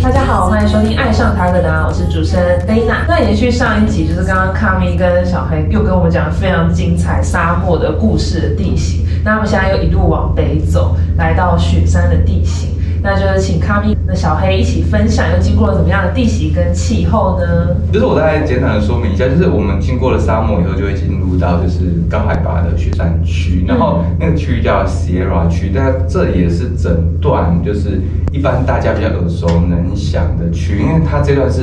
大家好，欢迎收听《爱上塔可达》，我是主持人 Dana。那延续上一集，就是刚刚卡米跟小黑又跟我们讲非常精彩沙漠的故事的地形。那我们现在又一路往北走，来到雪山的地形。那就是请卡米的小黑一起分享，又经过了怎么样的地形跟气候呢？就是我大概简短的说明一下，就是我们经过了沙漠以后，就会进入到就是高海拔的雪山区，然后那个区域叫 Sierra 区，但这也是整段就是一般大家比较耳熟能详的区，因为它这段是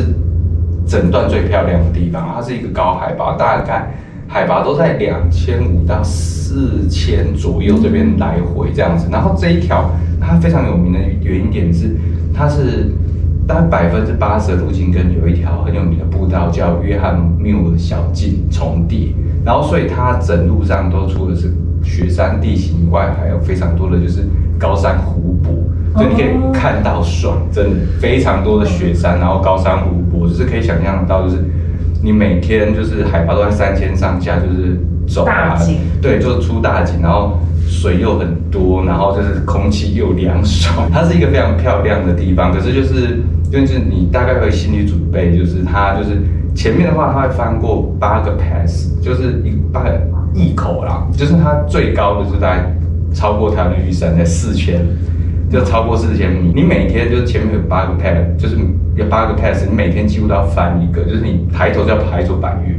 整段最漂亮的地方，它是一个高海拔，大概海拔都在两千五到四千左右这边来回这样子，然后这一条。它非常有名的原因点是，它是大概百分之八十的路径跟有一条很有名的步道叫约翰缪尔小径重叠，然后所以它整路上都除了是雪山地形以外，还有非常多的就是高山湖泊，就你可以看到爽，真的非常多的雪山，然后高山湖泊，就是可以想象到就是你每天就是海拔都在三千上下，就是走啊，对，就出大景，然后。水又很多，然后就是空气又凉爽，它是一个非常漂亮的地方。可是就是就是你大概会心理准备，就是它就是前面的话，它会翻过八个 pass，就是一八一口啦，就是它最高的是在超过它的玉山在四千，就超过四千米。你每天就是前面有八个 pass，就是有八个 pass，你每天几乎都要翻一个，就是你抬头就要爬一座百岳。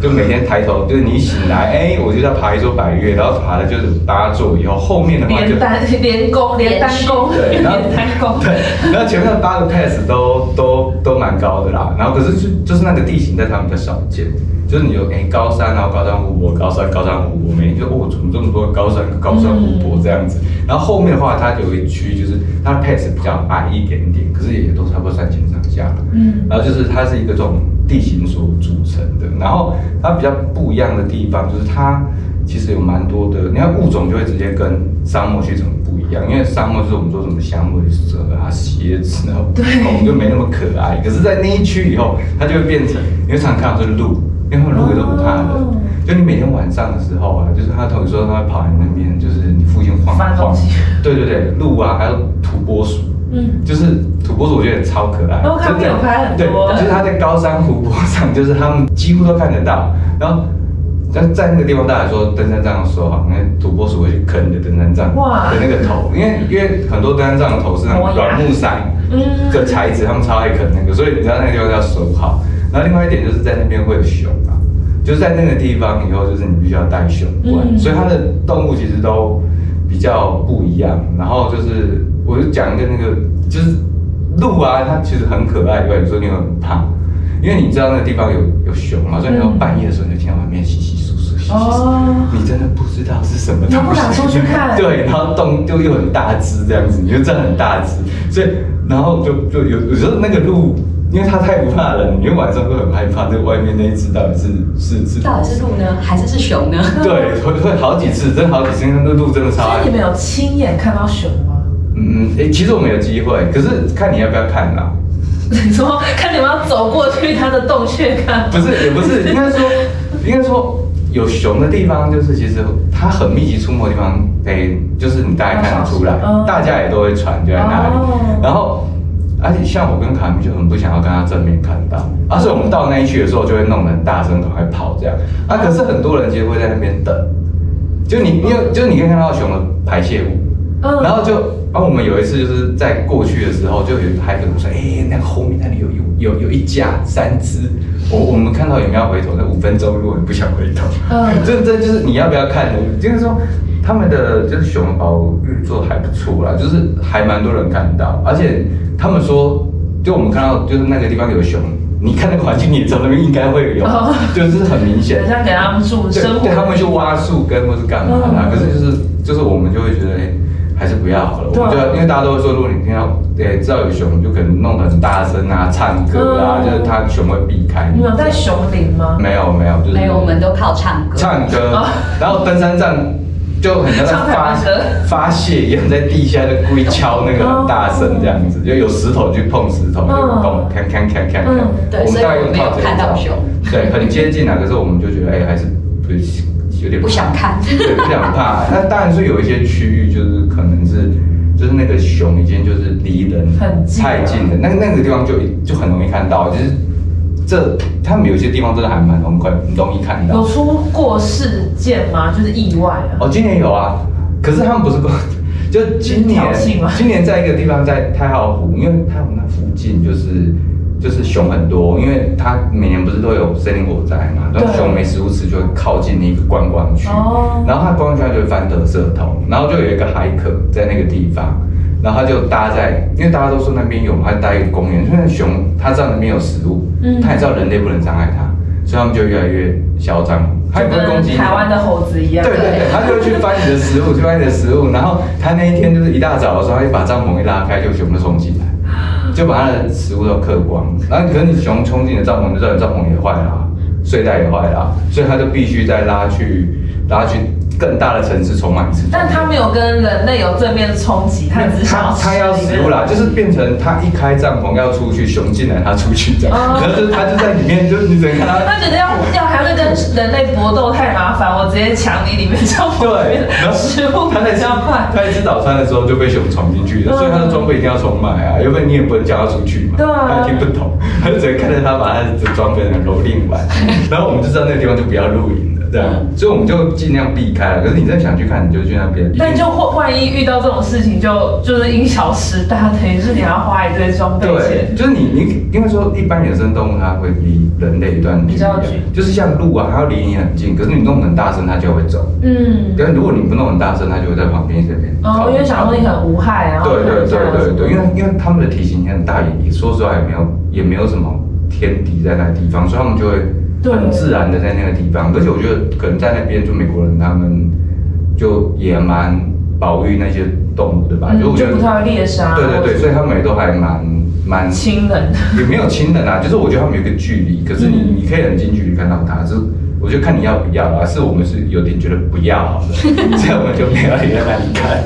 就每天抬头，就是你醒来，哎，我就在爬一座百岳，然后爬了就是八座，以后后面的话就连单 连攻连单攻，对，然后单攻，对，然后前面的八个 pass 都都都蛮高的啦，然后可是就就是那个地形在他们比较少见，就是你有哎高山，然后高山湖泊，高山高山湖泊，每天就哦怎么这么多高山高山湖泊这样子，然后后面的话它有一区就是它的 pass 比较矮一点点，可是也都差不多三千上下，嗯，然后就是它是一个这种。地形所组成的，然后它比较不一样的地方就是它其实有蛮多的，你看物种就会直接跟沙漠去怎么不一样，因为沙漠就是我们说什么响尾蛇啊、蝎子然后狗就没那么可爱，可是，在那一区以后，它就会变成，你会常看到是鹿，因为鹿也都不怕的，就你每天晚上的时候啊，就是它有时候它会跑来那边，就是你附近晃晃，对对对，鹿啊，还有土拨鼠。嗯，就是土拨鼠，我觉得超可爱，真的有拍很多。对，就是它在高山湖泊上，就是他们几乎都看得到。然后，在在那个地方，大家说登山杖说哈，那土拨鼠会去啃你的登山杖的那个头，因为因为很多登山杖的头是那种软木塞的材质，他们超爱啃那个，所以你知道那个地方要守好。然后另外一点就是在那边会有熊啊，就是在那个地方以后，就是你必须要带熊冠，所以它的动物其实都比较不一样。然后就是。我就讲一个那个，就是鹿啊，它其实很可爱，有时候你会很怕，因为你知道那个地方有有熊嘛，所以你到半夜的时候你就听到外面稀稀疏疏，稀稀疏，你真的不知道是什么东西，不敢出去看。对，然后动就又很大只这样子，你就真的很大只，所以然后就就有有时候那个鹿。因为它太不怕人，你晚上都很害怕。那外面那一只到底是是是？到底是鹿呢，还是是熊呢？对，会会好几次，真的好几次，那鹿真的超。所以你们有亲眼看到熊吗？嗯，哎，其实我们有机会，可是看你要不要看啦。你说看你们要走过去它的洞穴看？不是，也不是，应该说，应该说有熊的地方，就是其实它很密集出没的地方，哎，就是你大概看得出来，大家也都会传就在那里。然后，而且像我跟卡米就很不想要跟他正面看到，而且我们到那一区的时候就会弄得很大声，赶快跑这样。啊，可是很多人其实会在那边等，就你，因为就是你可以看到熊的排泄物。然后就，啊，我们有一次就是在过去的时候，就有还跟我说，哎，那个后面那里有有有有一家三只，我我们看到有没有回头？那五分钟如果你不想回头，嗯，这这就是你要不要看？就是说他们的就是熊保育做的还不错啦，就是还蛮多人看到，而且他们说，就我们看到就是那个地方有熊，你看那个环境，你知道那边应该会有，就是很明显，像给他们住生活，对他们去挖树根或是干嘛的，可是就是就是我们就会觉得，哎。还是不要好了，我们就因为大家都会说，如果你听到对知道有熊，就可能弄得很大声啊，唱歌啊，就是它熊会避开。你有在熊林吗？没有没有，就是没有，我们都靠唱歌。唱歌，然后登山杖就很像在发发泄一样，在地下就故意敲那个很大声这样子，就有石头去碰石头，咚，看看看看看。对，我们大概用到这招。对，很接近啊，可是我们就觉得，哎，还是不有点不想看，对，不想怕。那当然是有一些区域，就是可能是就是那个熊已经就是离人很太近了，那那个地方就就很容易看到，就是这他们有些地方真的还蛮容易很容易看到有。出过事件吗？就是意外啊？哦，今年有啊，可是他们不是过，就今年今年在一个地方在太浩湖，因为太浩湖那附近就是就是熊很多，因为它每年不是都有森林火灾嘛，然后熊没食物吃就会靠近那个观光区，哦然后它观光区它就会翻得社头，然后就有一个海可在那个地方。然后他就搭在，因为大家都说那边有，他搭一个公园，因为熊它知道那边有食物，嗯它也知道人类不能伤害它，所以他们就越来越嚣张，它也不会攻击你。台湾的猴子一样。对对对，他就会去翻你的食物，去翻你的食物，然后他那一天就是一大早的时候，他就把帐篷一拉开，就全部冲进来，就把他的食物都嗑光。然后可是你熊冲进你的帐篷，就知道你帐篷也坏了啊，睡袋也坏了啊，所以他就必须再拉去拉去更大的城市充满一次。但他没有跟人类有正面冲击，他只是想他他要食物啦，就是变成他一开帐篷要出去，熊进来他出去这样，哦然后就他就在里面，就是你只能看他他觉得要要还会跟人类搏斗太麻烦，我直接抢你里面帐篷里面对，然后食物他在吃比较快。他在吃早餐的时候就被熊闯进去了，嗯所以他的装备一定要重买啊，要不然你也不能叫他出去嘛。对啊他听不懂，他就只能看着他把他的装备很蹂躏完，然后我们就知道那个地方就不要露营了，这样，所以我们就尽量避开了。可是你真的想去看，你就去那边。但就万万一遇到这种事情就，就是因小失大，等于是你要花一堆装备对，就是你你因为说一般野生动物它会离人类一段距离啊比较近，就是像鹿啊，它要离你很近，可是你弄很大声，它就会走。嗯，但如果你不弄很大声，它就会在旁边这边。哦，因为想说你很无害啊。对对对对对，因为因为他们的体型也很大，也也说实话也没有也没有什么天敌在那个地方，所以他们就会对很自然的在那个地方。而且我觉得可能在那边就美国人他们就也蛮保育那些动物的吧，嗯就我觉得就不太猎杀对对对，所以他们也都还蛮蛮亲人。也没有亲人啊，就是我觉得他们有一个距离，可是你嗯你可以很近距离看到它，就是我就看你要不要啦，是我们是有点觉得不要好了，所以我们就没有留在那里看。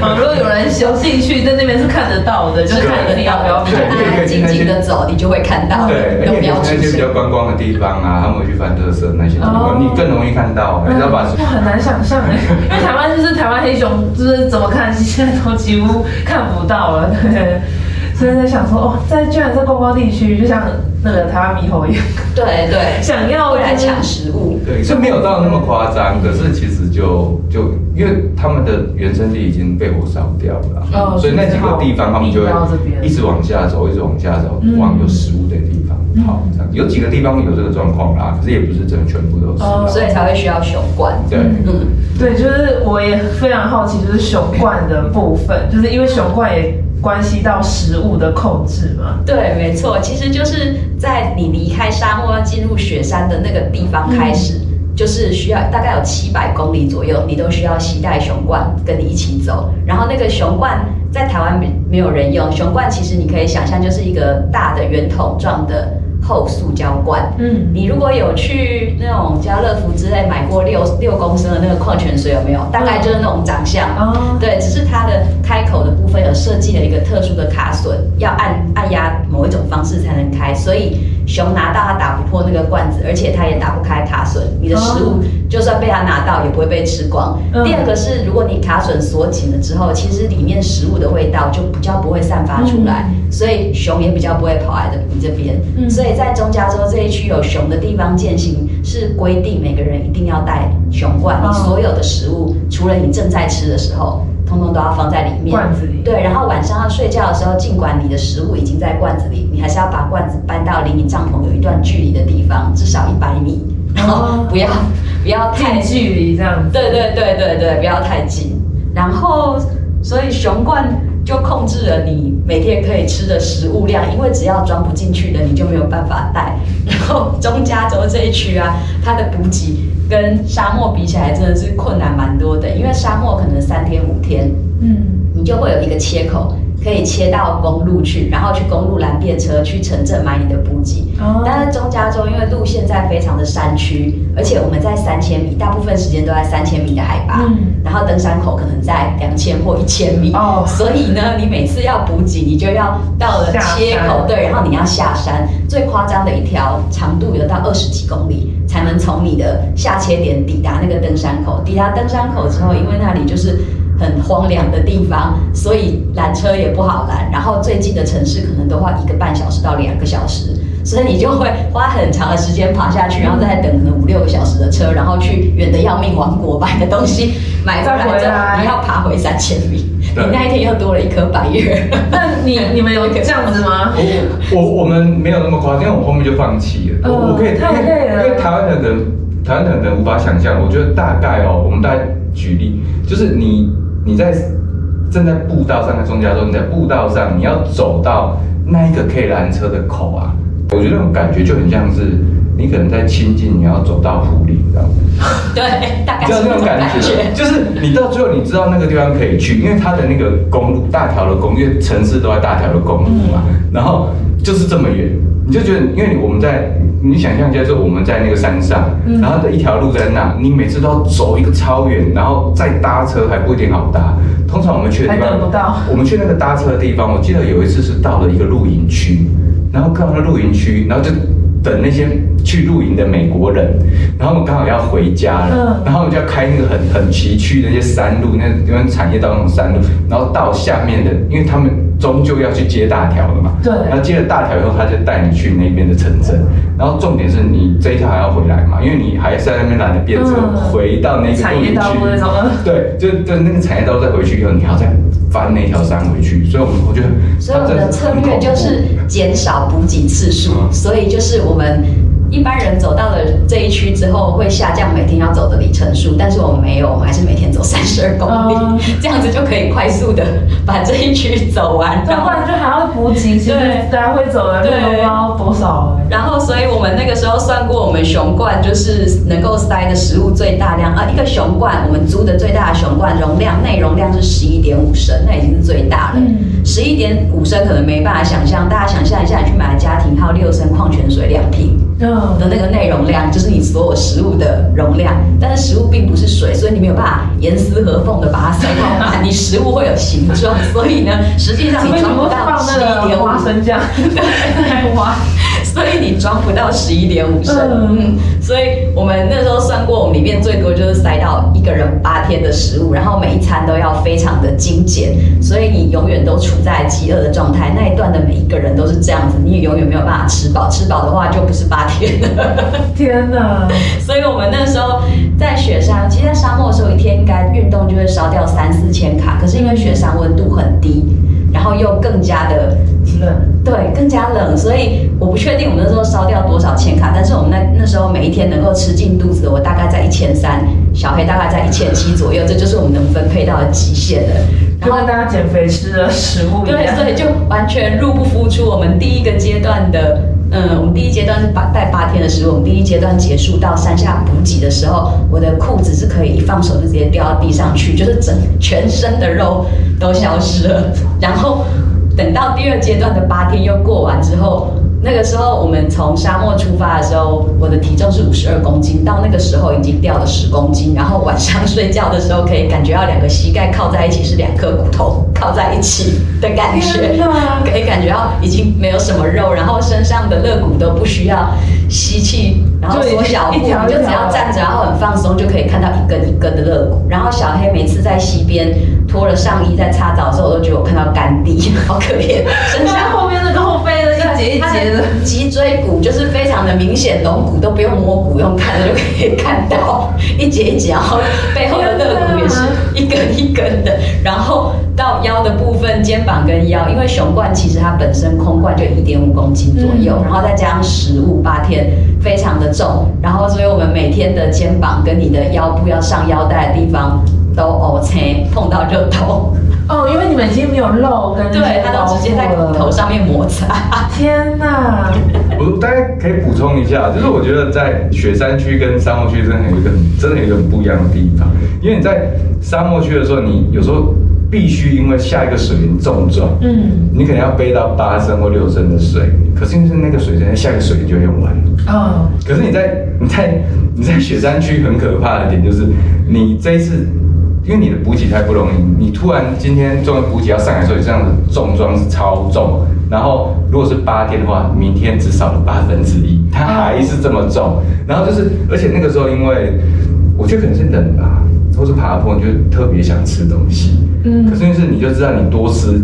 啊，如果有人有兴趣，在那边是看得到的，就是看你要不要对看。你可以安安静静的走，你就会看到，对，而且都不要出那些比较现。观光的地方啊，他们会去翻特色那些地哦方，你更容易看到，你知道吧？哇，很难想象哎，因为台湾就是台湾黑熊，就是怎么看现在都几乎看不到了，对。所以在想说，哦，在居然在观光地区，就像那个台湾猕猴一样，对对，想要会来抢食物。对，就没有到那么夸张，可是其实就就因为他们的原生地已经被火烧掉了啊，哦所以那几个地方他们就一直往下走，一直往下走，嗯往有食物的地方跑。这样有几个地方有这个状况啦，可是也不是真的全部都是啊。哦所以才会需要熊冠。对，嗯，对，就是我也非常好奇，就是熊冠的部分，就是因为熊冠也关系到食物的控制嘛。对，没错，其实就是在你离开沙漠要进入雪山的那个地方开始，就是需要大概有七百公里左右，你都需要携带熊冠跟你一起走。然后那个熊冠在台湾没没有人用，熊冠其实你可以想象就是一个大的圆筒状的厚塑胶罐。嗯，你如果有去那种家乐福之类买过六六公升的那个矿泉水，有没有？大概就是那种长相。哦，对，只是它的开口的部分有设计了一个特殊的卡榫，要按按压某一种方式才能开，所以熊拿到它打不破那个罐子，而且它也打不开卡榫，你的食物就算被它拿到也不会被吃光。嗯。第二个是，如果你卡榫锁紧了之后，其实里面食物的味道就比较不会散发出来，所以熊也比较不会跑来的你这边。嗯。所以在中加州这一区有熊的地方践行是规定每个人一定要带熊罐，哦。你所有的食物除了你正在吃的时候，通通都要放在里面。罐子里。对，然后晚上要睡觉的时候，尽管你的食物已经在罐子里，你还是要把罐子搬到离你帐篷有一段距离的地方，至少一百米，然后不要不要太近距离这样子。对对对对对，不要太近。然后，所以熊罐就控制了你每天可以吃的食物量，因为只要装不进去的，你就没有办法带。然后中加州这一区啊，它的补给跟沙漠比起来，真的是困难蛮多的，因为沙漠可能三天五天，嗯，你就会有一个切口。可以切到公路去，然后去公路拦便车去城镇买你的补给。哦。但是中加州因为路线在非常的山区，而且我们在三千米，大部分时间都在三千米的海拔，嗯。然后登山口可能在两千或一千米，哦。所以呢，你每次要补给，你就要到了切口，对，然后你要下山，最夸张的一条长度有到二十几公里，才能从你的下切点抵达那个登山口。抵达登山口之后，因为那里就是很荒凉的地方，所以拦车也不好拦。然后最近的城市可能都花一个半小时到两个小时，所以你就会花很长的时间爬下去，然后再等可能五六个小时的车，然后去远的要命王国把你的东西买回来你要爬回三千米，你那一天又多了一颗白月。那你你们有这样子吗？我我我们没有那么夸张，因为我后面就放弃了。嗯我我可以，太累了因为台湾的人，台湾的人无法想象。我觉得大概哦，我们大概举例，就是你你在正在步道上，在中加州，你在步道上，你要走到那一个可以拦车的口啊，我觉得那种感觉就很像是你可能在亲近，你要走到湖里，这样。对，大概就是是那种种感觉，就是你到最后你知道那个地方可以去，因为它的那个公路大条的公路，因为城市都在大条的公路嘛，然后就是这么远，你就觉得，因为我们在你想象一下，就是我们在那个山上，然后的一条路在那，你每次都要走一个超远，然后再搭车还不一定好搭。通常我们去的地方不到，我们去那个搭车的地方，我记得有一次是到了一个露营区，然后到了露营区，然后就等那些去露营的美国人，然后我们刚好要回家了，嗯。然后我们就要开那个很很崎岖的那些山路，那因为产业道那种山路，然后到下面的，因为他们终究要去接大条的嘛，对。然后接了大条以后，他就带你去那边的城镇，然后重点是你这一条还要回来嘛，因为你还是在那边拦着变车、嗯。回到那个产业道路那种嗯对，就就那个产业道再回去以后，你还要再翻那条山回去，所以我们我觉得，所以我们的策略就是减少补给次数，嗯。所以就是我们一般人走到了这一区之后会下降每天要走的里程数，但是我们没有，我们还是每天走三十二公里，哦这样子就可以快速的把这一区走完，要不然就还要补给，其实对来回走的路都不知道多少哎。然后，所以我们那个时候算过，我们熊罐就是能够塞的食物最大量啊，一个熊罐我们租的最大的熊罐容量内容量是十一点五升，那已经是最大了。嗯十一点五升可能没办法想象，大家想象一下，你去买家庭号六升矿泉水两瓶嗯的那个内容量，就是你所有食物的容量。但是食物并不是水，所以你没有办法严丝合缝的把它塞到满，你食物会有形状，所以呢，实际上你你装不不放到十那个一点花生酱，来挖。所以你装不到十一点五升，嗯嗯，所以我们那时候算过，我们里面最多就是塞到一个人八天的食物，然后每一餐都要非常的精简，所以你永远都处在饥饿的状态。那一段的每一个人都是这样子，你也永远没有办法吃饱，吃饱的话就不是八天了。天哪！所以我们那时候在雪山，其实，在沙漠的时候，一天应该运动就会烧掉三四千卡，可是因为雪山温度很低，然后又更加的冷，对，更加冷，所以我不确定我们那时候烧掉多少千卡，但是我们那那时候每一天能够吃进肚子的，我大概在一千三，小黑大概在一千七左右，这就是我们能分配到的极限了。然后大家减肥吃的食物一对，所以就完全入不敷出。我们第一个阶段的，嗯，我们第一阶段是八带八天的时候，我们第一阶段结束到山下补给的时候，我的裤子是可以一放手就直接掉到地上去，就是整全身的肉都消失了。然后等到第二阶段的八天又过完之后。那个时候，我们从沙漠出发的时候，我的体重是五十二公斤，到那个时候已经掉了十公斤。然后晚上睡觉的时候，可以感觉到两个膝盖靠在一起，是两颗骨头靠在一起的感觉。可以感觉到已经没有什么肉，然后身上的肋骨都不需要吸气，然后缩小一条你就只要站着，然后很放松，就可以看到一根一根的肋骨。然后小黑每次在溪边脱了上衣在擦澡的时候，我都觉得我看到干地，好可怜，身上后面那个后节一节的，脊椎骨就是非常的明显，龙骨都不用摸骨，用看的就可以看到一节一节，然后背后的肋骨也是一根一根的，然后到腰的部分，肩膀跟腰，因为熊冠其实它本身空罐就一点五公斤左右，嗯。然后再加上食物八天，非常的重，然后所以我们每天的肩膀跟你的腰部要上腰带的地方都 OK，碰到就痛，哦，因为你们已经没有肉跟对，它都直接在骨头。上面摩擦。天哪！我大概可以补充一下，就是我觉得在雪山区跟沙漠区真的有一个很真的有一个很不一样的地方，因为你在沙漠区的时候，你有时候必须因为下一个水源重重，嗯，你可能要背到八升或六升的水，可是因为那个水真下一个水就会用完了。哦，可是你在你在你在雪山区很可怕的点就是，你这一次因为你的补给太不容易，你突然今天终于补给要上来的时候，你这样的重装是超重，然后如果是八天的话，明天只少了八分之一，它还是这么重。然后就是，而且那个时候因为我觉得可能是冷吧，或是爬坡，你就特别想吃东西。嗯可是就是你就知道你多吃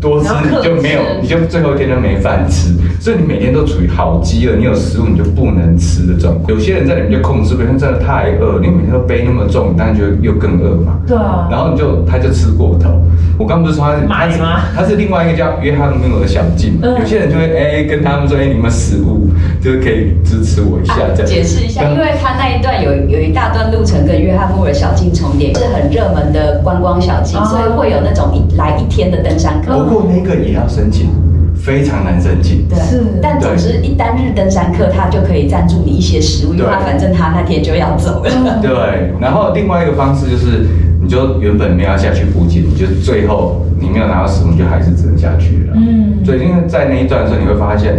多吃你就没有，你就最后一天就没饭吃，所以你每天都处于好饥饿，你有食物你就不能吃的状况。有些人在里面就控制不了，因为真的太饿，你每天都背那么重，当然就又更饿嘛。对啊，然后你就他就吃过头。我刚不是说他是他是买吗他是另外一个叫约翰穆勒的小径，嗯有些人就会哎、跟他们说哎、你们食物就是可以支持我一下这样。解释一下，因为他那一段有有一大段路程跟约翰穆尔小径重叠，是很热门的观光小径，哦所以会有那种一来一天的登山客。不过那个也要申请，非常难申请。对。是，但总之一单日登山客他就可以赞助你一些食物，因为他反正他那天就要走了。对，然后另外一个方式就是，你就原本没有下去补给，你就最后你没有拿到食物，就还是只能下去了。嗯，所以因为在那一段的时候，你会发现，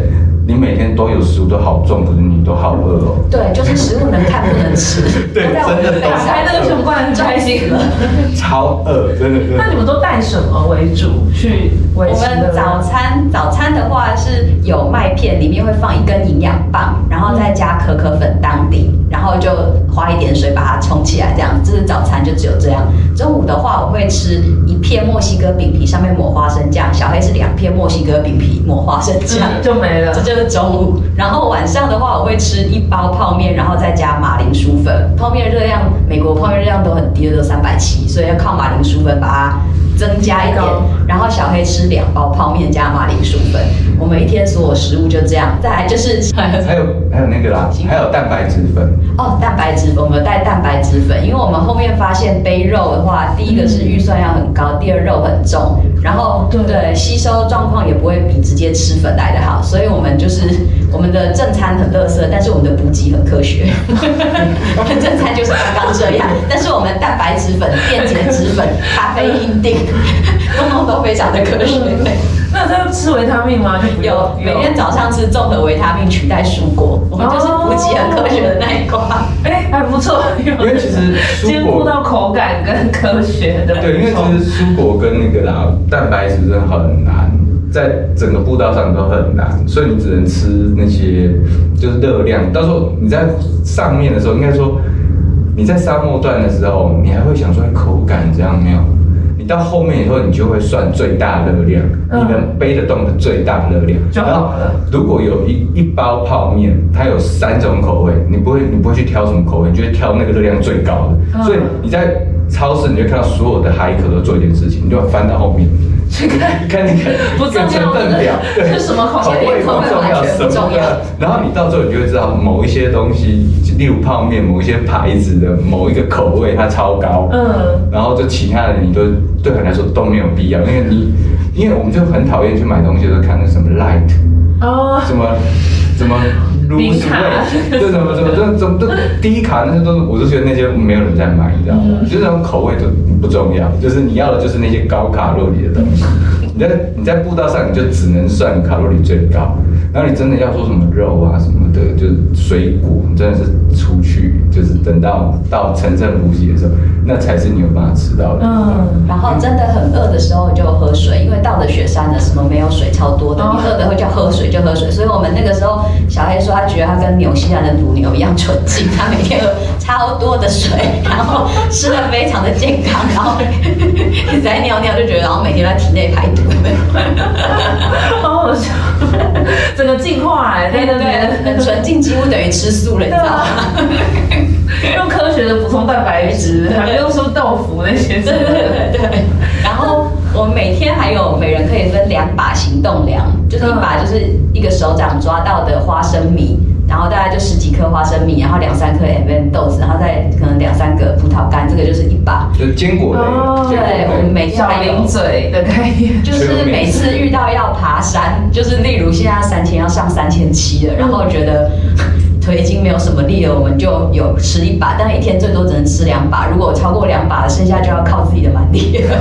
你每天都有食物都好重，可是你都好饿哦。对，就是食物能看不能吃，对真的打开那个熊罐很开心了。超饿，真的。那你们都带什么为主去维我？们早餐早餐的话是有麦片，里面会放一根营养棒，然后再加可可粉当底，然后就花一点水把它冲起来，这样这是早餐就只有这样。中午的话我会吃一片墨西哥饼皮，上面抹花生酱，小黑是两片墨西哥饼皮抹花生酱。嗯 就没了这。就是中午，然后晚上的话，我会吃一包泡面，然后再加马铃薯粉。泡面热量，美国泡面热量都很低，都三百七，所以要靠马铃薯粉把它增加一点。然后小黑吃两包泡面加马铃薯粉。我们一天所有食物就这样。再来就是还有还有那个啦，还有蛋白质粉，哦，蛋白质粉，我们有带蛋白质粉，因为我们后面发现背肉的话，第一个是预算要很高，第二肉很重，然后对对吸收状况也不会比直接吃粉来的好，所以我们就是我们的正餐很垃圾，但是我们的补给很科学。我们正餐就是刚刚这样，但是我们蛋白质粉、电解质粉、咖啡因锭，通通都非常的科学。那这要吃维他命吗？有每天早上吃综合维他命取代蔬果，我们就是补给很科学的那一挂。哎、还不错，因因为其实兼顾到口感跟科学的。对，因为其实蔬果跟那个啦蛋白质真的很难，在整个步道上都很难，所以你只能吃那些就是热量。到时候你在上面的时候，应该说你在沙漠段的时候，你还会想说哎口感怎样没有？你到后面以后，你就会算最大热量，嗯你能背得动的最大热量就好了。如果有一一包泡面，它有三种口味，你不会你不会去挑什么口味，你就会挑那个热量最高的。嗯所以你在超市，你就看到所有的海口都做一件事情，你就翻到后面，看那个不重要的成分表，对，是什么口味口味不重要，什么不重要的。然后你到最后你就会知道某一些东西，例如泡面，某一些牌子的某一个口味它超高，嗯，然后就其他的你都对很来说都没有必要，因为你因为我们就很讨厌去买东西的时候看那什么 light。哦，什么什么 lose 低卡 weight，对，什么怎么这怎么这低卡那些都是，我就觉得那些没有人在买，你知道吗？嗯就是那种口味都不重要，就是你要的就是那些高卡路里的东西。你在你在步道上你就只能算卡路里最高，然后你真的要说什么肉啊什么的，就是水果，真的是出去就是等到到城镇补给的时候，那才是你有办法吃到的。嗯，然后真的很饿的时候就喝水，因为到了雪山的什么没有水超多的，哦你饿的会叫喝水就喝水。所以我们那个时候小黑说他觉得他跟纽西兰的乳牛一样纯净，他每天喝超多的水，然后吃的非常的健康，然后一 直在尿尿就觉得，然后每天在体内排毒。好好笑，整个进化哎，在那边对，很纯净，几乎等于吃素了，你知道吗？用科学的补充蛋白质，还不用说豆腐那些什对么的。对对对。然后我们每天还有每人可以分两把行动粮，就是一把就是一个手掌抓到的花生米，然后大概就十几颗花生米，然后两三颗 M M 豆子，然后再可能两三个葡萄干，这个就是一把。就是坚果类，哦。对，我们每天还有零嘴的概念，就是每次遇到要爬山，就是例如现在三千要上三千七了，然后觉得 腿已经没有什么力了，我们就有吃一把，但一天最多只能吃两把，如果超过两把，剩下就要靠自己的蛮力了，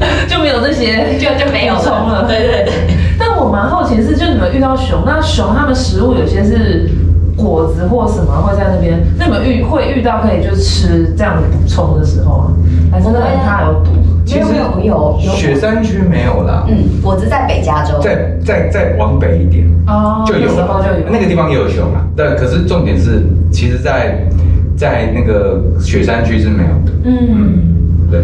就没有这些就就没有补充了。对对对。但我蛮好奇的是，就你们遇到熊，那熊它们食物有些是果子或什么会在那边，那你们遇会遇到可以就吃这样的补充的时候吗？还是很怕有毒？其实有没有有有雪山区没有啦，嗯，果子在北加州，在在在往北一点哦就有就有那个地方也有熊啊。但可是重点是，其实在，在那个雪山区是没有的。嗯，对，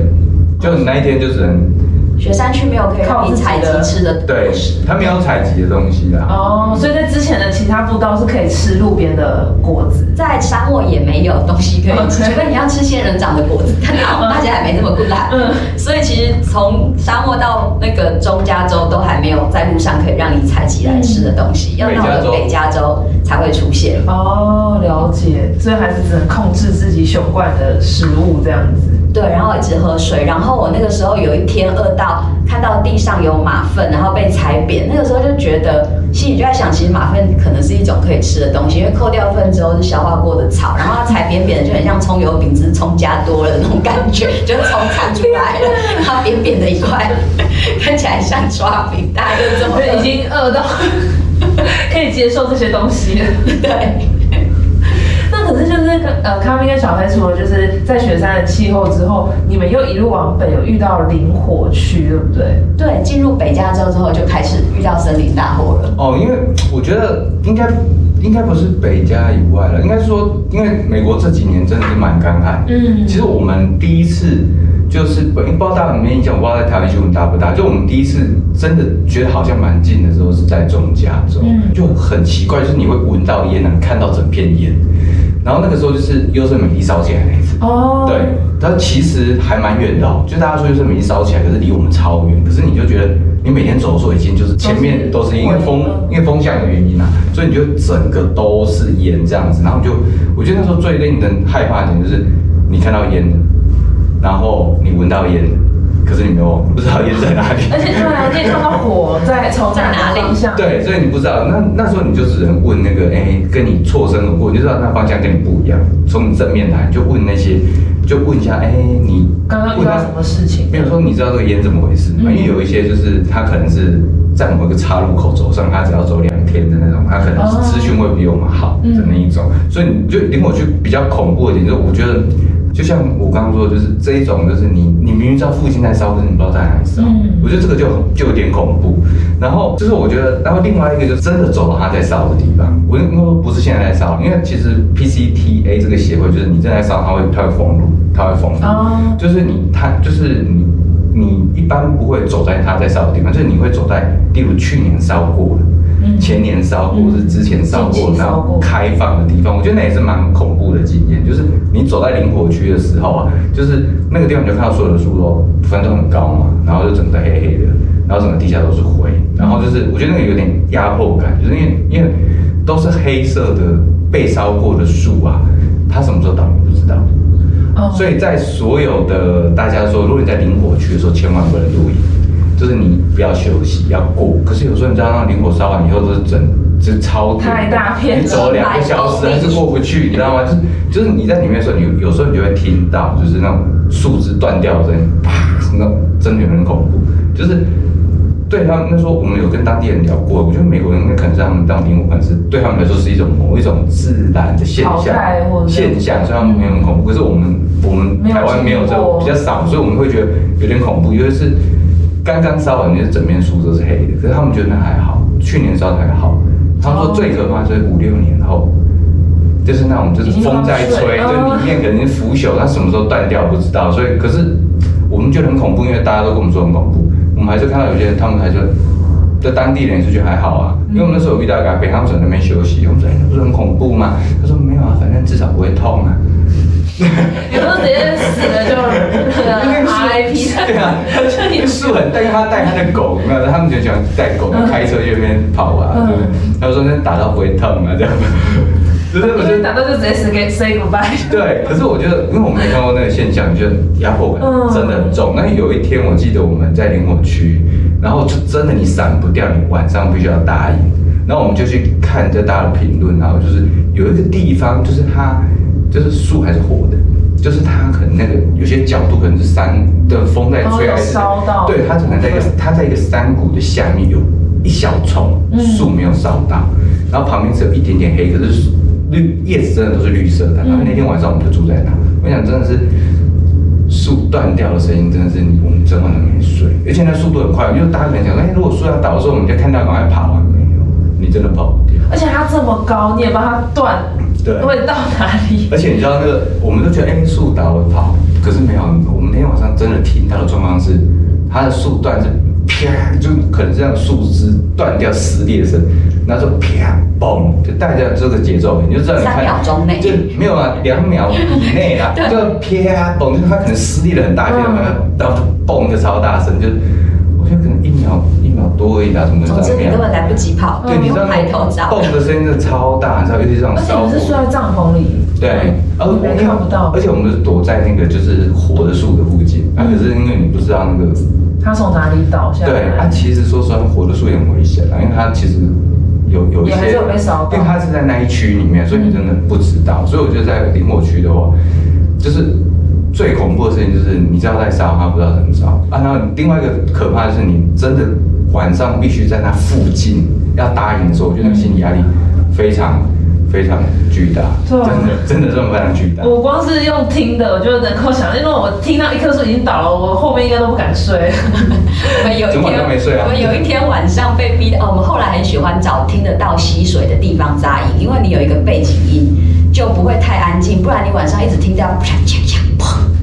就你那一天就只能雪山区没有可以让你采集吃的对果实，，它没有采集的东西啦。哦，所以在之前的其他步道是可以吃路边的果子。在沙漠也没有东西可以吃除非你要吃仙人掌的果子，但 那大家还没那么孤单。嗯所以其实从沙漠到那个中加州都还没有在路上可以让你采集来吃的东西，要到了北加州才会出现。哦，了解，所以还是只能控制自己熊惯的食物这样子。对，然后一直喝水。然后我那个时候有一天饿到看到地上有马粪，然后被踩扁，那个时候就觉得心里就在想，其实马粪可能是一种可以吃的东西，因为扣掉粪之后是消化过的草，然后它踩扁扁的就很像葱油饼，只是葱加多了那种感觉，就是葱弹出来了，然后扁扁的一块，看起来像抓饼，大家就是这么，已经饿到 可以接受这些东西了。对。呃，康明跟小黑除了就是在雪山的气候之后，你们又一路往北，有遇到林火区，对不对？对，进入北加州之后就开始遇到森林大火了。哦，因为我觉得应该应该不是北加以外了，应该是说，因为美国这几年真的是蛮干旱。嗯其实我们第一次就是不知道大家有没有印象，我不知道在台湾新闻大不大，就我们第一次真的觉得好像蛮近的时候是在中加州，嗯就很奇怪，就是你会闻到烟，能看到整片烟。然后那个时候就是优胜美地烧起来那一次，哦，对，它其实还蛮远的哦，就大家说优胜美地烧起来，可是离我们超远，可是你就觉得你每天走的时候已经就是前面都是因为风嗯因为风向的原因啊，所以你就整个都是烟这样子，然后就我觉得那时候最令人害怕的点就是你看到烟，然后你闻到烟了，可是你没有不知道烟在哪里，而且对啊，你也看到火在从哪个方向？对，所以你不知道，那那时候你就只能问那个，哎、跟你错身而过，你就知道那方向跟你不一样。从你正面来，就问那些，就问一下，哎、你刚刚遇到什么事情？比如说，你知道这个烟怎么回事吗？嗯因为有一些就是他可能是在某一个岔路口走上，他只要走两天的那种，他可能是资讯会比我们好的那一种。所以你就领我去比较恐怖一点，就是我觉得。就像我刚刚说的，就是这一种，就是你你明明知道附近在烧，可是你不知道在哪里烧。嗯我觉得这个就很就有点恐怖。然后就是我觉得，然后另外一个就是真的走到他在烧的地方。我应该说不是现在在烧，因为其实 PCTA 这个协会就是你正在烧，它会它会封路，它会封路。哦就是你它就是你你一般不会走在它在烧的地方，就是你会走在例如去年烧过的。嗯前年烧过，嗯是之前烧近过，然后开放的地方，我觉得那也是蛮恐怖的经验。就是你走在林火区的时候啊，就是那个地方你就看到所有的树都反正都很高嘛，然后就整个黑黑的，然后整个地下都是灰，然后就是我觉得那个有点压迫感，就是因为因为都是黑色的被烧过的树啊，它什么时候倒你不知道。哦所以在所有的大家说，如果你在林火区的时候，千万不能露营，就是你不要休息，要过。可是有时候你知道，那林火烧完以后都是整，就是超太大片你走两个小时还是过不去，你知道吗？就是就是你在里面的时候，你有时候你就会听到，就是那种树枝断掉的声音，啪，那种真的很恐怖，就是。对他们那时候，我们有跟当地人聊过，我觉得美国人应该可能是他们当地，可能是对他们来说是一种某一种自然的现象现象，所以他们没有很恐怖。可是我们我们台湾没有这经过比较少，所以我们会觉得有点恐怖。因为是刚刚烧完，就是整面树都是黑的，可是他们觉得那还好，去年烧的还好。他们说最可怕就是五六年后，就是那种就是风在吹，就里面可能是腐朽，它什么时候断掉不知道。所以可是我们觉得很恐怖，因为大家都跟我们说很恐怖，我们还是看到有些人他们还就。在当地人也是觉得还好啊，因为我们那时候有遇到一个北康省那边休息，我们说哎，那不是很恐怖吗？他说没有啊，反正至少不会痛啊。有时候直接死了就因为树 RIP 对啊，他那个树很带他带他的狗，有没有？他们就喜欢带狗，开车去那边跑啊，嗯对不对？他说那打到不会痛啊，这样。就是我因觉得为打到就直接 say say goodbye。对，可是我觉得，因为我没看过那个现象，觉得压迫感嗯真的很重。那有一天，我记得我们在林火区，然后就真的你闪不掉，你晚上必须要搭营。然后我们就去看这大家的评论，然后就是有一个地方，就是它就是树还是活的，就是它可能那个有些角度可能是山的风在吹还是烧到对，它可能在一个它在一个山谷的下面有一小丛嗯树没有烧到，然后旁边只有一点点黑，可是绿叶子真的都是绿色的。然后那天晚上我们就住在那，我想真的是树断掉的声音，真的是我们整晚都没睡，而且那速度很快，就是大家可能想说，哎，如果树要倒的时候，我们就看到赶快跑啊，没有，你真的跑。而且它这么高，你也不知道它断对。会到哪里。而且你知道那个，我们都觉得哎树倒了跑，可是没有，我们那天晚上真的听到的状况是，它的树断是啪，就可能这样树枝断掉撕裂声，然后就啪嘣，就带着这个节奏，你就知道你看三秒钟内。就没有啊，两秒以内啦，对。就啪嘣，就是它可能撕裂了很大然后嘣就超大声，就我觉得可能一秒一秒多而已啦，怎么总之你根本来不及跑，对，你知道用抬头找。嘣的声音真的超大，你知道，尤其是这种而且你是睡在帐篷里，对，而你没看不到而且我们是躲在那个就是活的树的附近，啊，可是因为你不知道那个，它从哪里倒下来？对，啊，其实说实话，活的树也很危险啊，因为它其实有有一些，因为它是在那一区里面，所以你真的不知道。所以我觉得在林火区的话，就是最恐怖的事情就是你知道在烧，它不知道怎么烧啊。然后另外一个可怕的是，你真的晚上必须在那附近要搭营的时候，我觉得心理压力非常非常巨大，对啊真的真的真的非常巨大。我光是用听的，我就能够想，因为我听到一棵树已经倒了，我后面应该都不敢睡。我们有一天，都没睡啊我们有一天晚上被逼的，哦，我们后来很喜欢找听得到溪水的地方扎营，因为你有一个背景音，就不会太安静，不然你晚上一直听到啪啪啪砰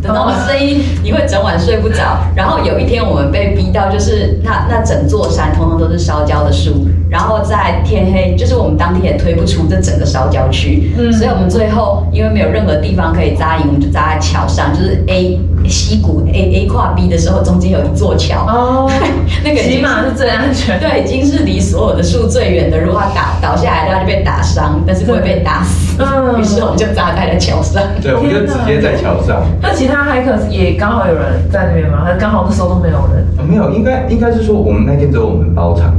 的那种声音，你会整晚睡不着。然后有一天我们被逼到，就是那那整座山通通都是烧焦的树，然后在天黑，就是我们当天也推不出这整个烧焦区，嗯所以我们最后因为没有任何地方可以扎营，我们就扎在桥上，就是 A 溪谷 A A 跨 B 的时候，中间有一座桥。哦，那个已经起码是最安全。对，已经是离所有的树最远的。如果它打倒下来，它就被打伤，但是不会被打死。嗯于是我们就扎在了桥上。对，我们就直接在桥上。那其他 hiker 也刚好有人在那边吗？还是刚好那时候都没有人？啊没有，应该应该是说我们那天只有我们包场。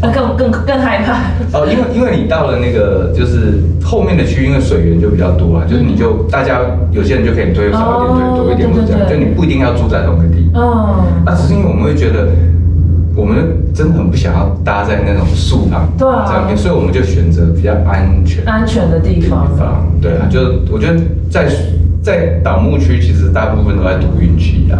那更更更害怕。哦，因为因为你到了那个就是后面的区，因为水源就比较多啊，就是你就大家有些人就可以推少一点，推多一点，哦或者这样，就你不一定要住在同一个地。嗯，那，只是因为我们会觉得，我们真的很不想要搭在那种树旁对啊这样，所以我们就选择比较安全安全的地。方。对啊，就我觉得在在倒木区，其实大部分都在赌运气啊。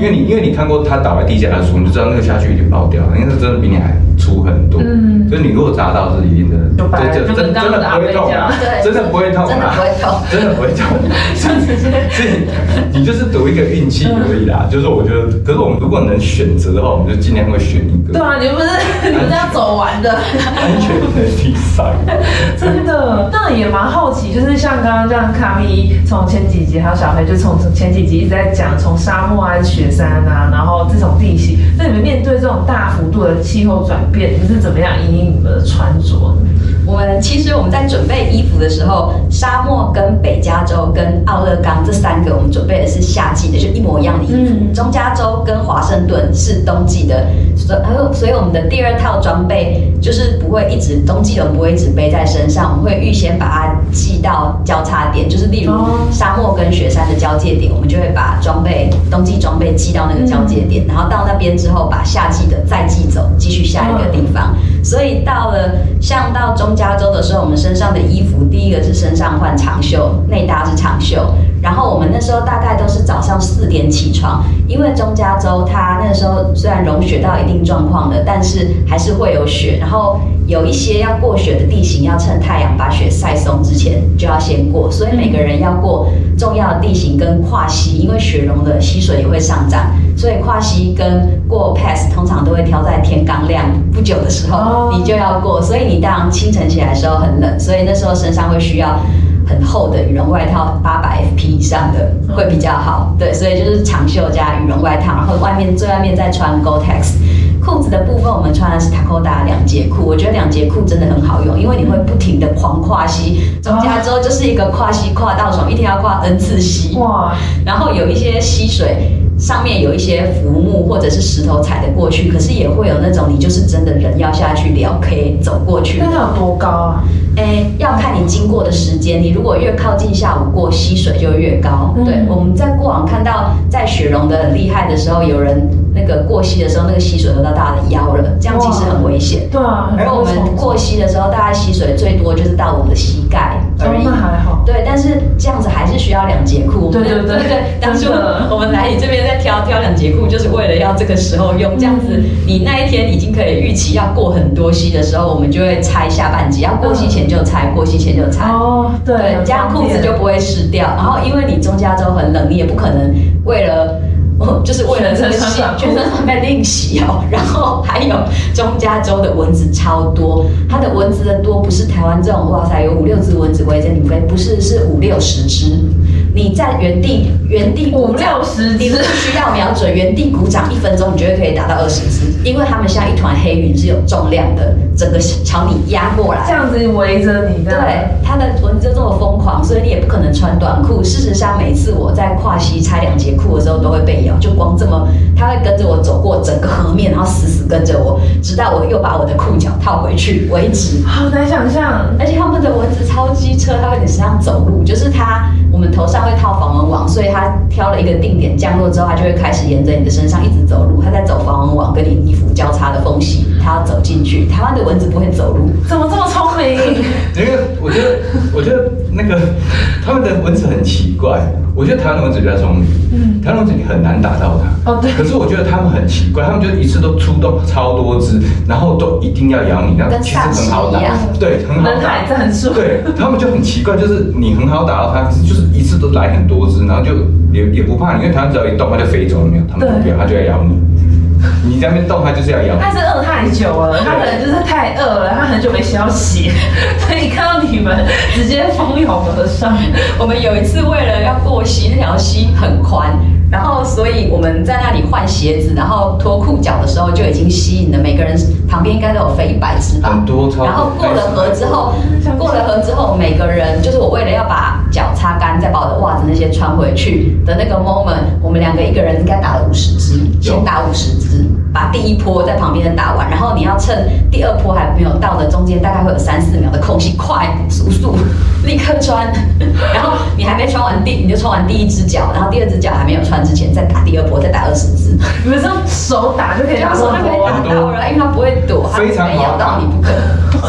因为你因为你看过他倒在地下的树，你就知道那个下去已经爆掉了，因为那真的比你还粗很多。嗯就是你如果砸到是一定的，对就真真的不会痛对真的不会痛真的啊，不会痛真的不会痛。所以你就是赌一个运气而已啦。就是我觉得，可是我们如果能选择的话，我们就尽量会选一个对啊，你们不是你们是要走完的。安全的第三。真的，那也蛮好奇，就是像刚刚这样，卡米从前几集还有小黑，就从从前几集一直在讲从沙漠啊、雪山啊，然后这种地形，那你们面对这种大幅度的气候转变，你们是怎么样引领你们的穿着？我们其实我们在准备衣服的时候，沙漠跟北加州跟奥勒冈这三个，我们准备的是夏季的，就一模一样的衣服。嗯中加州跟华盛顿是冬季的，所所以我们的第二套装备就是不会一直冬季我们不会一直背在身上，我们会预先把它寄到交叉点，就是例如哦沙漠跟雪山的交界点，我们就会把装备冬季装备寄到那个交接点，然后到那边之后把夏季的再寄走，继续下一个地方。所以到了像到中加州的时候，我们身上的衣服，第一个是身上换长袖，内搭是长袖。然后我们那时候大概都是早上四点起床，因为中加州它那个时候虽然融雪到一定状况了，但是还是会有雪。然后有一些要过雪的地形，要趁太阳把雪晒松之前就要先过，所以每个人要过重要的地形跟跨溪，因为雪融了，溪水也会上涨，所以跨溪跟过 pass 通常都会挑在天刚亮不久的时候，哦你就要过。所以你当然清晨起来的时候很冷，所以那时候身上会需要。很厚的羽绒外套，八百 FP 以上的会比较好。对，所以就是长袖加羽绒外套，然后外面最外面再穿 Gore-Tex。裤子的部分，我们穿的是 Takoda 两节裤，我觉得两节裤真的很好用，因为你会不停的狂跨溪。中加州就是一个跨膝跨到爽，一天要跨 N 次膝。哇，然后有一些溪水上面有一些浮木或者是石头踩得过去，可是也会有那种你就是真的人要下去聊 K 走过去那。它有多高啊？经过的时间，你如果越靠近下午过溪水就越高。嗯对，我们在过往看到在雪融的很厉害的时候，有人那个过溪的时候，那个溪水都到大家的腰了，这样其实很危险。对啊，而我们过溪的时候，大概溪水最多就是到我们的膝盖，而已。哦那还好对，但是这样子还是需要两节裤。对对对对对。当初我们来你这边在挑挑两节裤，就是为了要这个时候用，这样子你那一天已经可以预期要过很多溪的时候，我们就会拆下半截，要过溪前就拆，过溪前就拆。哦，对，对，这样裤子就不会湿掉。然后因为你中加州很冷，你也不可能为了。就是为了这个洗全身穿短裤全身穿被另洗哦，然后还有中加州的蚊子超多，它的蚊子的多不是台湾这种哇塞有五六只蚊子围着你飞，不是是五六十只，你在原地原地鼓掌五六十只你不需要瞄准，原地鼓掌一分钟，你绝对可以达到二十只，因为他们像一团黑云是有重量的，整个朝你压过来这。样子围着你的，对，它的蚊子就这么疯狂，所以你也不可能穿短裤。事实上，每次我在跨溪拆两节裤的时候都会被咬，就光这么，它会跟着我走过整个河面，然后死死跟着我，直到我又把我的裤脚套回去为止。好难想象。而且他们的蚊子超机车，它会在你身上走路，就是它，我们头上会套防蚊网，所以它挑了一个定点降落之后，它就会开始沿着你的身上一直走路，它在走防蚊网跟你衣服交叉的缝隙，它要走进去。台湾的蚊子不会走路，怎么这么聪明？因为我觉得，我觉得那个 他们的蚊子很奇怪。我觉得台湾的蚊子比较聪明，嗯台湾蚊子你很难打到它。哦对可是我觉得他们很奇怪，他们就一次都出动超多只，然后都一定要咬你，然后其实很好打对，很好人海打。战术。对他们就很奇怪，就是你很好打到它，就是一次都来很多只，然后就也也不怕你，因为台湾只要一动它就飞走了，没有，他们不对要，它就要咬你。你在那边动，它就是要咬它。是饿太久了，它可能就是太饿了，它很久没消息，所以看到你们直接蜂拥而上。我们有一次为了要过溪，那条溪很宽，然后所以我们在那里换鞋子，然后脱裤脚的时候就已经吸引了每个人旁边应该都有飞一百只吧，很多然后过了河之后，过了河之后，每个人就是我为了要把脚擦干，再把我的袜子那些穿回去的那个 moment，我们两个一个人应该打了五十只，先打五十只。把第一波在旁边打完，然后你要趁第二波还没有到的中间，大概会有三四秒的空隙，快速速立刻穿，然后你还没穿完第，你就穿完第一只脚，然后第二只脚还没有穿之前，再打第二波，再打二十只，你们是用手打就可以这样打手就可以打，到了，因为它不会躲，它非常没咬到你不可。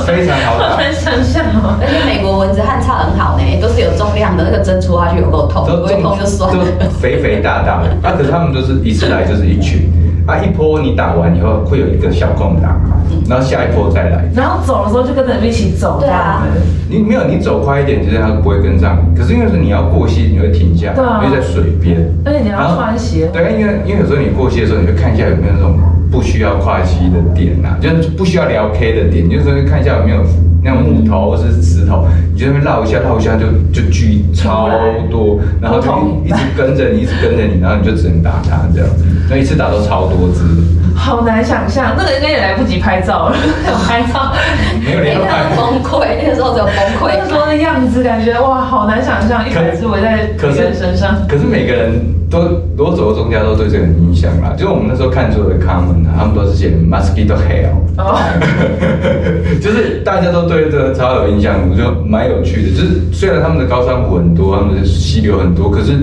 非常好打。好难想象哦。而且美国蚊子汗差很好呢，都是有重量的，那个针戳下去有够痛，不会痛就算了。肥肥大大的啊，可是他们都是一次来就是一群啊，一波你打完以后会有一个小空档，然后下一波再来。然后走的时候就跟着你们一起走，对啊你没有你走快一点，其实它不会跟上你。可是因为是你要过溪，你会停下，对啊因为在水边。而且你要穿鞋对，因为因为有时候你过溪的时候，你会看一下有没有那种不需要跨溪的点呐、就是不需要聊 K 的点，就是说看一下有没有那种木头或是石头，你就在那边绕一下绕一下就就锯超多，然后就一直跟着你，一直跟着你，然后你就只能打它这样，那一次打到超多只，好难想象，那个应该也来不及拍照了，拍照。没有那个连拍。崩溃，那个时候只有崩溃那时候的样子，感觉哇，好难想象，一百只围在可人身上。可是每个人都我走的中间都对这个很影响啦。就是我们那时候看所有的 comment 啊，他们都是写 mosquito hell，哦，就是大家都对这个超有印象，我就蛮有趣的。就是虽然他们的高山湖很多，他们的溪流很多，可是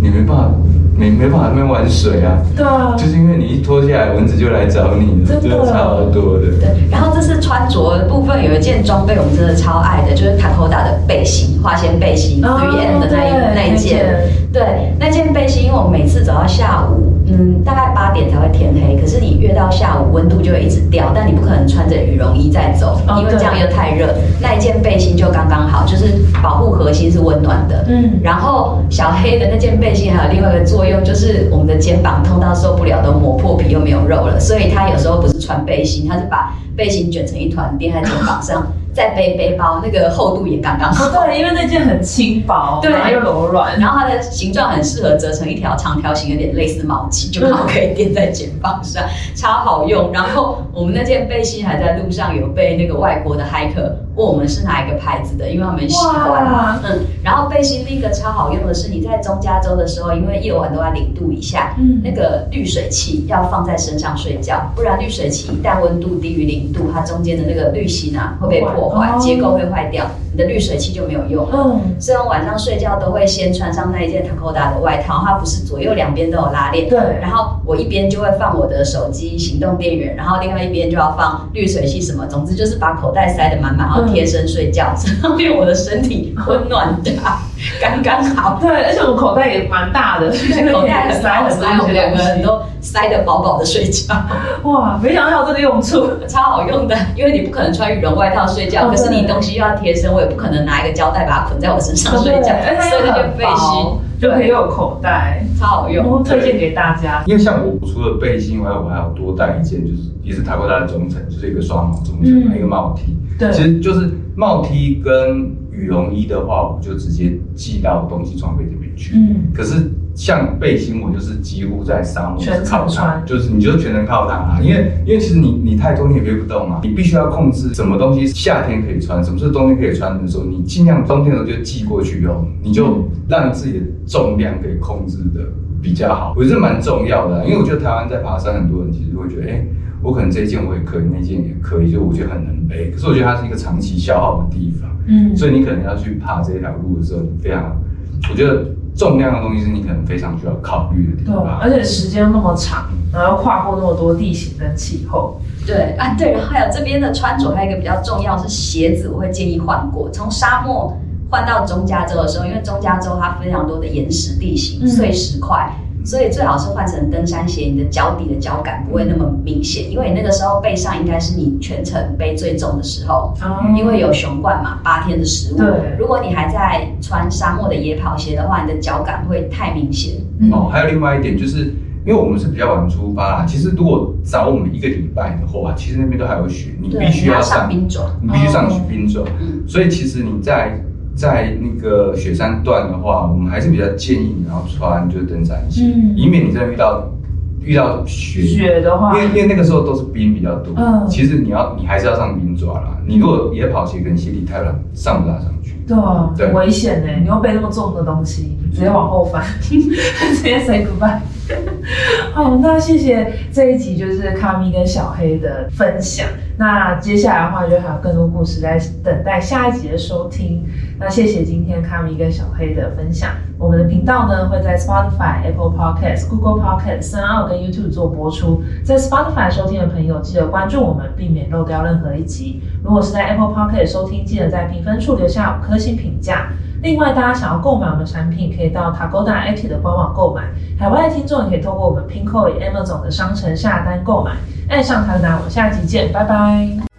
你没办法，没没办法在那边玩水啊。对啊，就是因为你一脱下来，蚊子就来找你了，真的超多的。对，然后这是穿着的部分，有一件装备我们真的超爱的，就是 Takoda 的背心，花仙背心哦3 M 的那一、那一件。对，那件背心，因为我们每次走到下午，嗯，大概八点才会天黑，可是你越到下午温度就会一直掉，但你不可能穿着羽绒衣再走，哦因为这样又太热。那一件背心就刚刚好，就是保护核心是温暖的。嗯然后小黑的那件背心还有另外一个作就是我们的肩膀痛到受不了，都磨破皮又没有肉了，所以他有时候不是穿背心，他是把背心卷成一团垫在肩膀上，再背背包，那个厚度也刚刚好。哦对，因为那件很轻薄，对又柔软，然后它的形状很适合折成一条长条形，有点类似毛巾，就刚好可以垫在肩膀上，超好用。然后我们那件背心还在路上有被那个外国的骇客问我们是哪一个牌子的，因为他们喜欢哇。嗯，然后背心另一个超好用的是，你在中加州的时候，因为夜晚都在零度以下，嗯那个滤水器要放在身上睡觉，不然滤水器一旦温度低于零度，它中间的那个滤芯啊会被破结构会坏掉。你的滤水器就没有用。嗯，所以我晚上睡觉都会先穿上那一件 Takoda 的外套，它不是左右两边都有拉链，对然后我一边就会放我的手机、行动电源，然后另外一边就要放滤水器什么，总之就是把口袋塞得满满，然后贴身睡觉，这样对我的身体温暖的，刚刚好。对，而且我口袋也蛮大的，就是口袋很大，塞很多塞我们两个人都塞得饱饱的睡觉，哇，没想到有这个用处。超好用的。因为你不可能穿羽绒外套睡觉，哦可是你对东西又要贴身，我也不可能拿一个胶带把它捆在我身上睡觉，所以就背心，就可以有口袋，超好用。我推荐给大家。因为像我除了背心以外，我还要多带一件，就是也是台湾大的中层，就是一个双毛中层，嗯一个帽 T。对其实就是帽 T 跟羽绒衣的话，我就直接寄到东西装备这边去。嗯，可是像背心，我就是几乎在沙漠全程靠它穿，就是你就全程靠它啦。因为因为其实你你太多你也背不动嘛，你必须要控制什么东西夏天可以穿，什么是冬天可以穿的时候，你尽量冬天的时候就寄过去哦，你就让自己的重量可以控制的比较好，我觉得蛮重要的啊、因为我觉得台湾在爬山，很多人其实会觉得，哎、我可能这一件我也可以，那件也可以，就我觉得很能背。可是我觉得它是一个长期消耗的地方，嗯所以你可能要去爬这条路的时候，你非常，我觉得重量的东西是你可能非常需要考虑的地对，方。而且时间那么长，然后跨过那么多地形跟气候。对啊，对，然后还有这边的穿着，还有一个比较重要是鞋子，我会建议换过。从沙漠换到中加州的时候，因为中加州它非常多的岩石地形、嗯碎石块，所以最好是换成登山鞋，你的脚底的脚感不会那么明显，因为你那个时候背上应该是你全程背最重的时候。嗯因为有熊冠嘛，八天的食物。对如果你还在穿沙漠的野跑鞋的话，你的脚感会太明显。嗯哦，还有另外一点就是，因为我们是比较晚出发啦，其实如果早我们一个礼拜的话，其实那边都还有雪，你，必须要你上上，冰爪。你必须上去冰爪。嗯，所以其实你在在那个雪山段的话，我们还是比较建议你要穿就是登山鞋，嗯以免你真的遇到遇到雪。雪的话因，为因为那个时候都是冰比较多，嗯其实你要你还是要上冰爪啦。你如果野跑鞋跟鞋底太软，上不大上去。对啊，危险呢。你又背那么重的东西，直接往后翻，直接 say goodbye。好，那谢谢这一集就是卡米跟小黑的分享。那接下来的话，就还有更多故事在等待下一集的收听。那谢谢今天卡米跟小黑的分享。我们的频道呢会在 Spotify、Apple Podcast、Google Podcast、三二跟 YouTube 做播出。在 Spotify 收听的朋友，记得关注我们，避免漏掉任何一集。如果是在 Apple Podcast 收听，记得在评分处留下五颗星评价。另外，大家想要购买我们产品，可以到 Tagoda IT 的官网购买。海外的听众也可以透过我们 Pinko 与、Amazon 的商城下单购买。爱上塔达，我们下集见，拜拜。